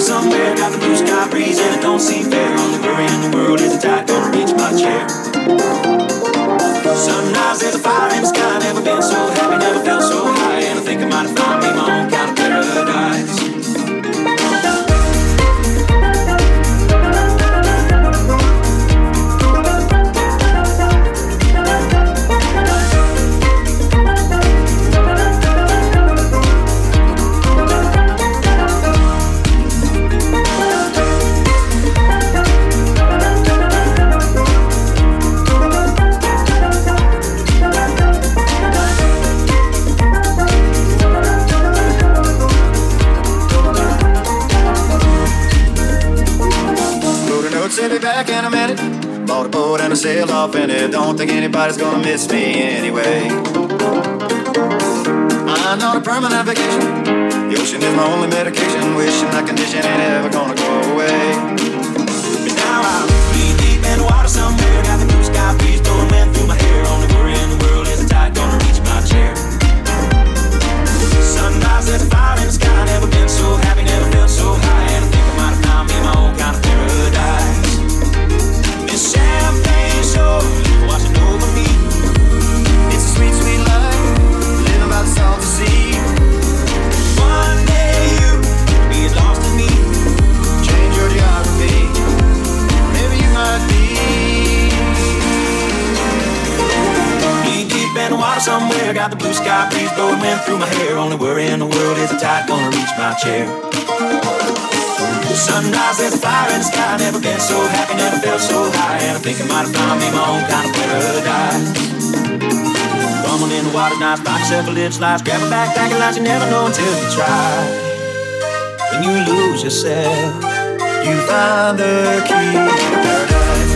started somewhere, got the blue sky breeze, and it don't seem fair. All the glory in the world is a tide, gonna reach my chair. Sunrise there's a fire in the sky, never don't think anybody's gonna miss me anyway. I'm not a permanent vacation. The ocean is my only medication. Wishing that condition ain't ever gonna go away. Somewhere. Got the blue sky breeze blowing wind through my hair. Only worry in the world is the tide gonna reach my chair. Sunrise, there's a fire in the sky. Never been so happy, never felt so high. And I think I might have found me my own kind of paradise. Fumbling in the water, nice, buy yourself a little slice. Grab a backpack and light, you never know until you try. When you lose yourself, you find the key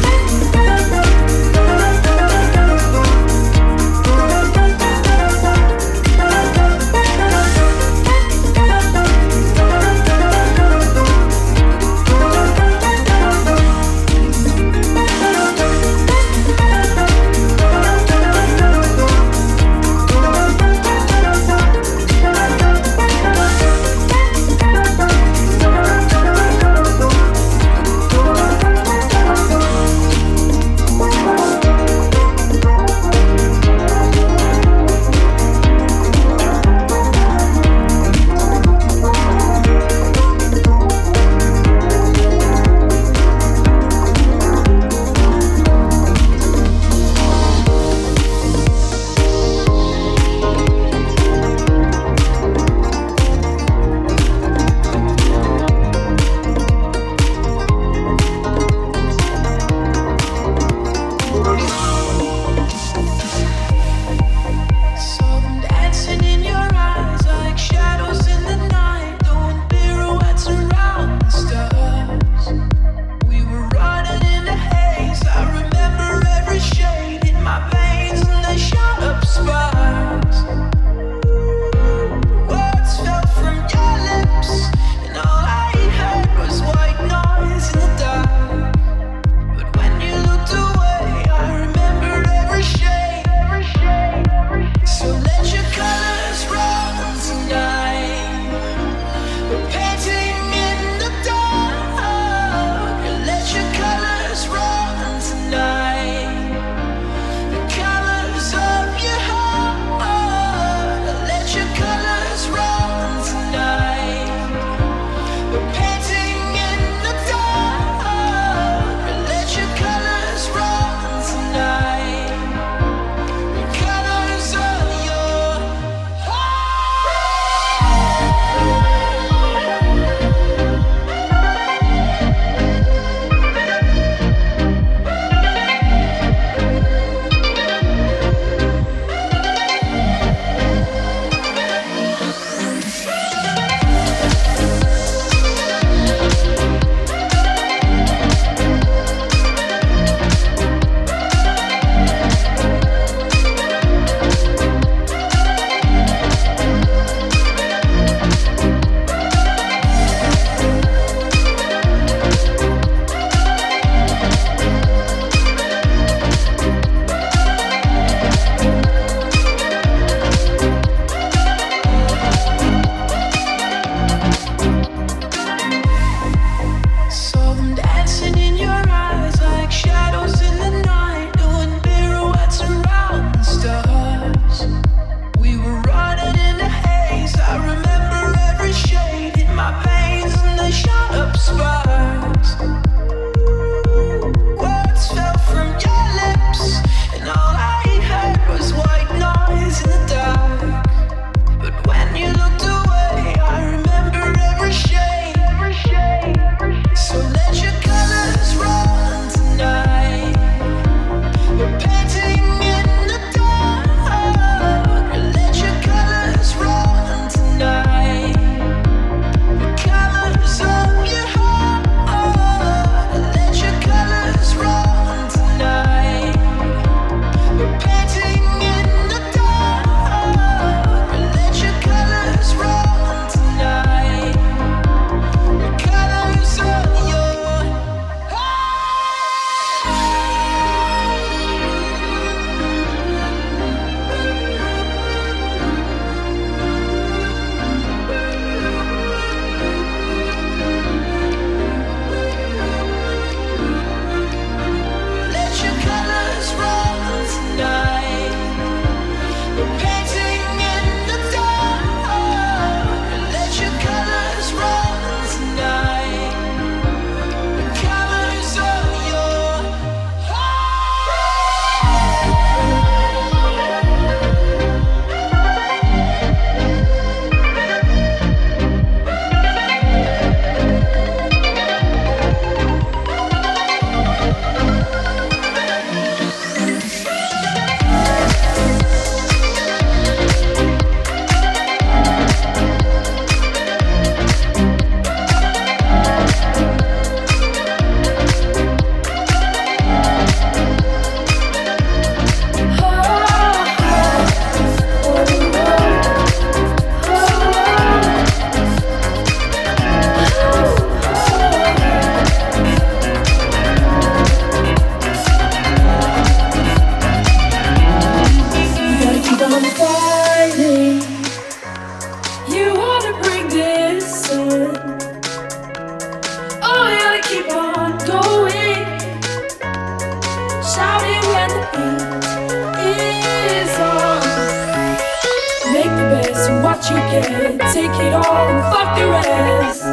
you get. Take it all and fuck the rest.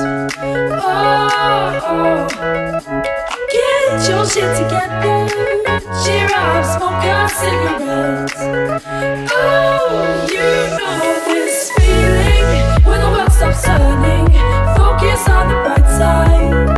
Oh, oh. get your shit together. Cheer up, smoke a cigarette. Oh, you know this feeling when the world stops turning. Focus on the bright side.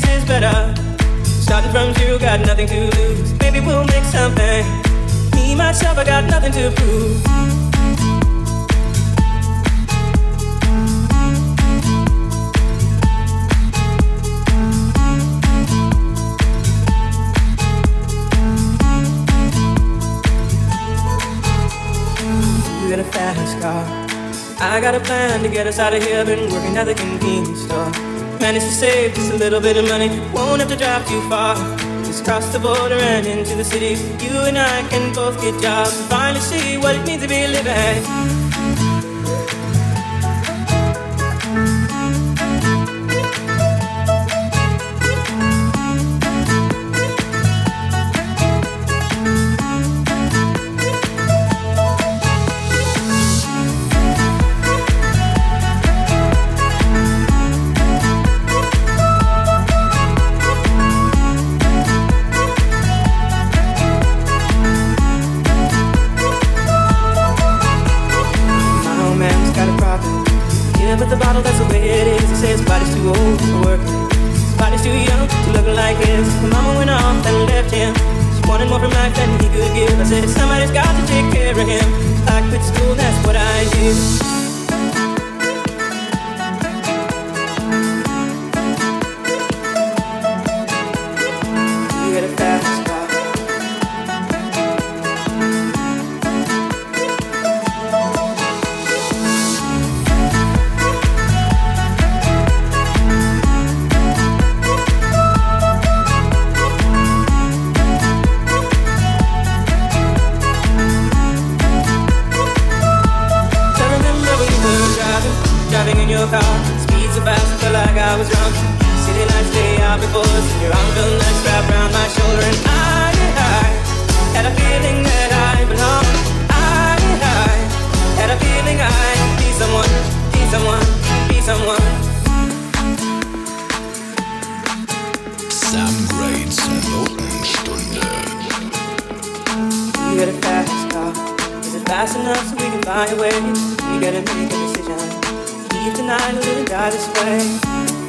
Place is better. Starting from zero, got nothing to lose. Maybe we'll make something. Me, myself, I got nothing to prove. You're a fast car. I got a plan to get us out of here. Been working at the convenience store. Managed to save just a little bit of money. Won't have to drive too far. Just cross the border and into the city. You and I can both get jobs and finally see what it means to be living. driving in your car. Speed so fast, I felt like I was drunk. City lights day out before us, and your arm felt nice wrapped around my shoulder. And I, I had a feeling that I belonged. I, I had a feeling I'd be someone, be someone, be someone. Sam Grade's Notenstunde. You got a fast car. Is it fast enough so we can find a way? You gotta make a decision leave tonight and live and die this way.